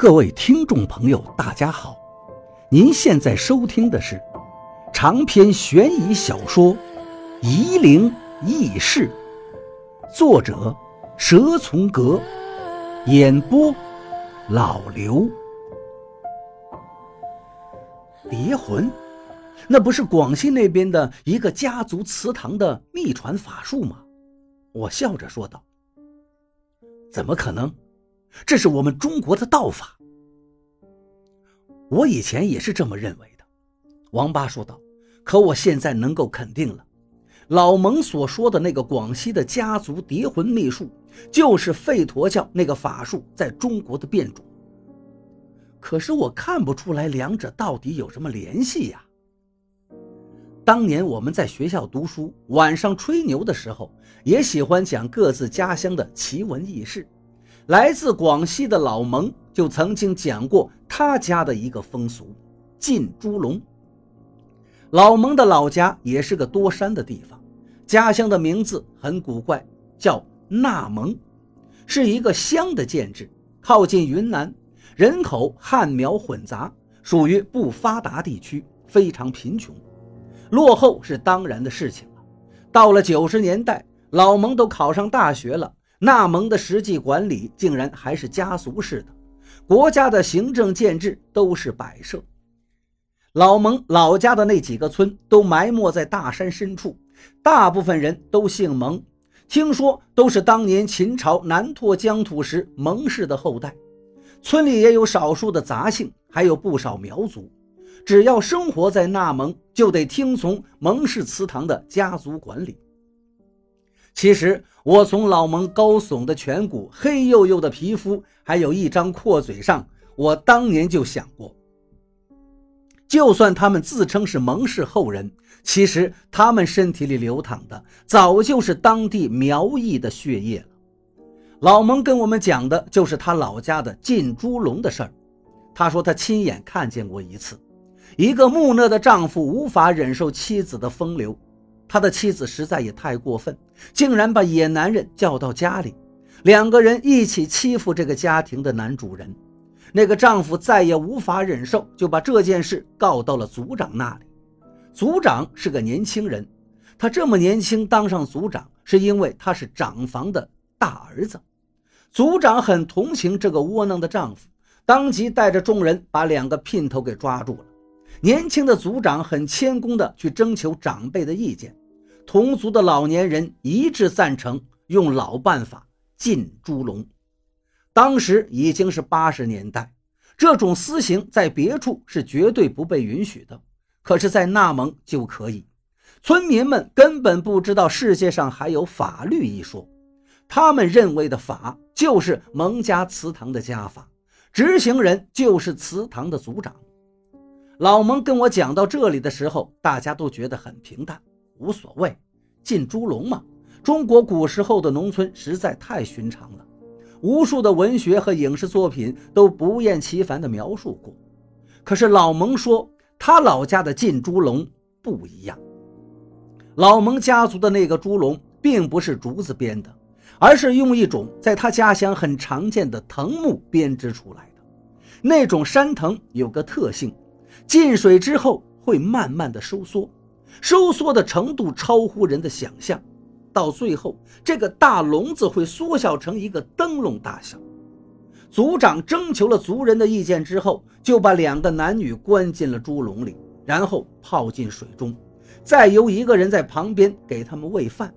各位听众朋友，大家好！您现在收听的是长篇悬疑小说《夷陵轶事》，作者蛇从阁，演播老刘。蝶魂，那不是广西那边的一个家族祠堂的秘传法术吗？我笑着说道：“怎么可能？”这是我们中国的道法。我以前也是这么认为的，王八说道。可我现在能够肯定了，老蒙所说的那个广西的家族蝶魂秘术，就是吠陀教那个法术在中国的变种。可是我看不出来两者到底有什么联系呀。当年我们在学校读书，晚上吹牛的时候，也喜欢讲各自家乡的奇闻异事。来自广西的老蒙就曾经讲过他家的一个风俗——进猪笼。老蒙的老家也是个多山的地方，家乡的名字很古怪，叫纳蒙，是一个乡的建制，靠近云南，人口汉苗混杂，属于不发达地区，非常贫穷，落后是当然的事情了。到了九十年代，老蒙都考上大学了。纳蒙的实际管理竟然还是家族式的，国家的行政建制都是摆设。老蒙老家的那几个村都埋没在大山深处，大部分人都姓蒙，听说都是当年秦朝南拓疆土时蒙氏的后代。村里也有少数的杂姓，还有不少苗族。只要生活在纳蒙，就得听从蒙氏祠堂的家族管理。其实，我从老蒙高耸的颧骨、黑黝黝的皮肤，还有一张阔嘴上，我当年就想过，就算他们自称是蒙氏后人，其实他们身体里流淌的早就是当地苗裔的血液了。老蒙跟我们讲的就是他老家的进猪笼的事儿。他说他亲眼看见过一次，一个木讷的丈夫无法忍受妻子的风流。他的妻子实在也太过分，竟然把野男人叫到家里，两个人一起欺负这个家庭的男主人。那个丈夫再也无法忍受，就把这件事告到了族长那里。族长是个年轻人，他这么年轻当上族长，是因为他是长房的大儿子。族长很同情这个窝囊的丈夫，当即带着众人把两个姘头给抓住了。年轻的族长很谦恭地去征求长辈的意见。同族的老年人一致赞成用老办法进猪笼。当时已经是八十年代，这种私刑在别处是绝对不被允许的，可是，在纳蒙就可以。村民们根本不知道世界上还有法律一说，他们认为的法就是蒙家祠堂的家法，执行人就是祠堂的族长。老蒙跟我讲到这里的时候，大家都觉得很平淡。无所谓，进猪笼嘛。中国古时候的农村实在太寻常了，无数的文学和影视作品都不厌其烦地描述过。可是老蒙说，他老家的进猪笼不一样。老蒙家族的那个猪笼并不是竹子编的，而是用一种在他家乡很常见的藤木编织出来的。那种山藤有个特性，进水之后会慢慢的收缩。收缩的程度超乎人的想象，到最后，这个大笼子会缩小成一个灯笼大小。族长征求了族人的意见之后，就把两个男女关进了猪笼里，然后泡进水中，再由一个人在旁边给他们喂饭。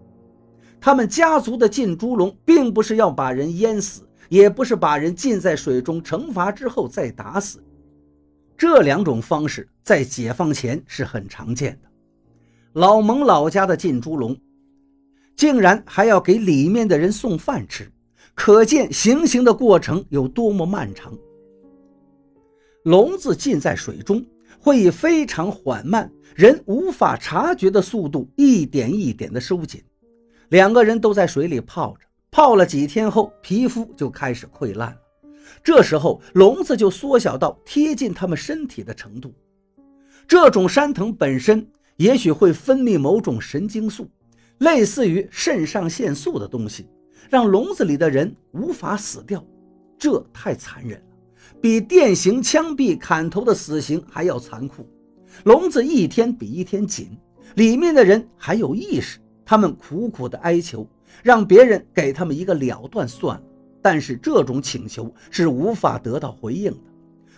他们家族的进猪笼，并不是要把人淹死，也不是把人浸在水中惩罚之后再打死。这两种方式在解放前是很常见的。老蒙老家的进猪笼，竟然还要给里面的人送饭吃，可见行刑的过程有多么漫长。笼子浸在水中，会以非常缓慢、人无法察觉的速度，一点一点地收紧。两个人都在水里泡着，泡了几天后，皮肤就开始溃烂了。这时候，笼子就缩小到贴近他们身体的程度。这种山藤本身。也许会分泌某种神经素，类似于肾上腺素的东西，让笼子里的人无法死掉。这太残忍了，比电刑、枪毙、砍头的死刑还要残酷。笼子一天比一天紧，里面的人还有意识，他们苦苦的哀求，让别人给他们一个了断算了。但是这种请求是无法得到回应的。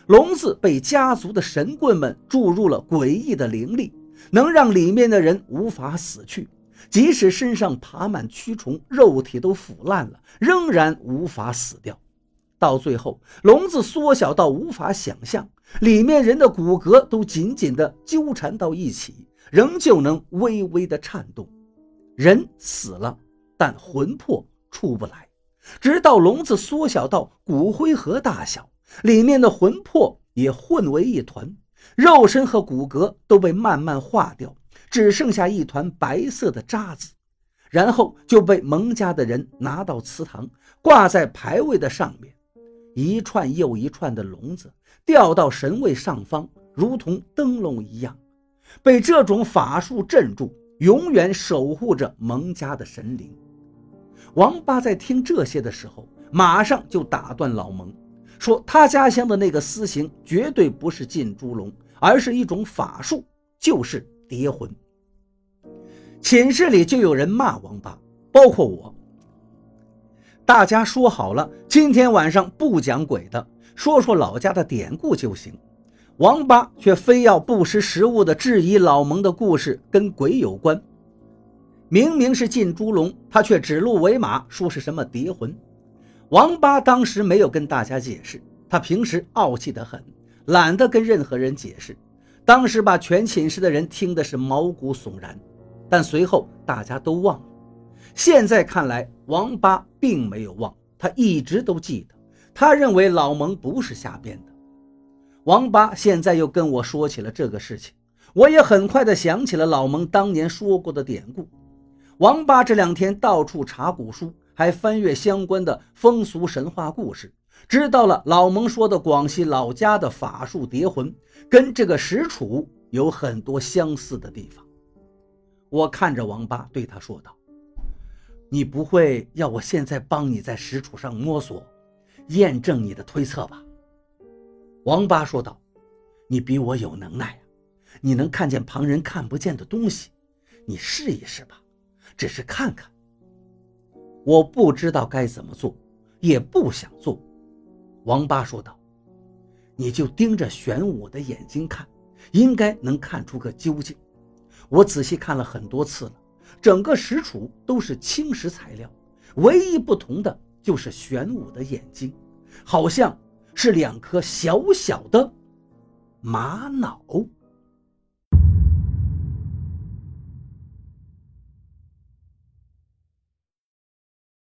笼子被家族的神棍们注入了诡异的灵力，能让里面的人无法死去，即使身上爬满蛆虫，肉体都腐烂了，仍然无法死掉。到最后，笼子缩小到无法想象，里面人的骨骼都紧紧地纠缠到一起，仍旧能微微地颤动。人死了，但魂魄出不来，直到笼子缩小到骨灰盒大小，里面的魂魄也混为一团，肉身和骨骼都被慢慢化掉，只剩下一团白色的渣子，然后就被蒙家的人拿到祠堂，挂在牌位的上面。一串又一串的笼子吊到神位上方，如同灯笼一样，被这种法术镇住，永远守护着蒙家的神灵。王八在听这些的时候，马上就打断老蒙，说他家乡的那个私刑绝对不是进猪笼，而是一种法术，就是蝶魂。寝室里就有人骂王八，包括我。大家说好了，今天晚上不讲鬼的，说说老家的典故就行。王八却非要不识时务的质疑老蒙的故事跟鬼有关。明明是进猪笼，他却指鹿为马，说是什么蝶魂。王八当时没有跟大家解释，他平时傲气得很，懒得跟任何人解释。当时把全寝室的人听的是毛骨悚然，但随后大家都忘了。现在看来，王八并没有忘，他一直都记得。他认为老蒙不是瞎编的。王八现在又跟我说起了这个事情，我也很快的想起了老蒙当年说过的典故。王八这两天到处查古书，还翻阅相关的风俗神话故事，知道了老蒙说的广西老家的法术蝶魂，跟这个石楚有很多相似的地方。我看着王八，对他说道。你不会要我现在帮你在石杵上摸索，验证你的推测吧？王八说道：“你比我有能耐啊，你能看见旁人看不见的东西，你试一试吧，只是看看。”我不知道该怎么做，也不想做。王八说道：“你就盯着玄武的眼睛看，应该能看出个究竟。我仔细看了很多次了。”整个石杵都是青石材料，唯一不同的就是玄武的眼睛，好像是两颗小小的玛瑙。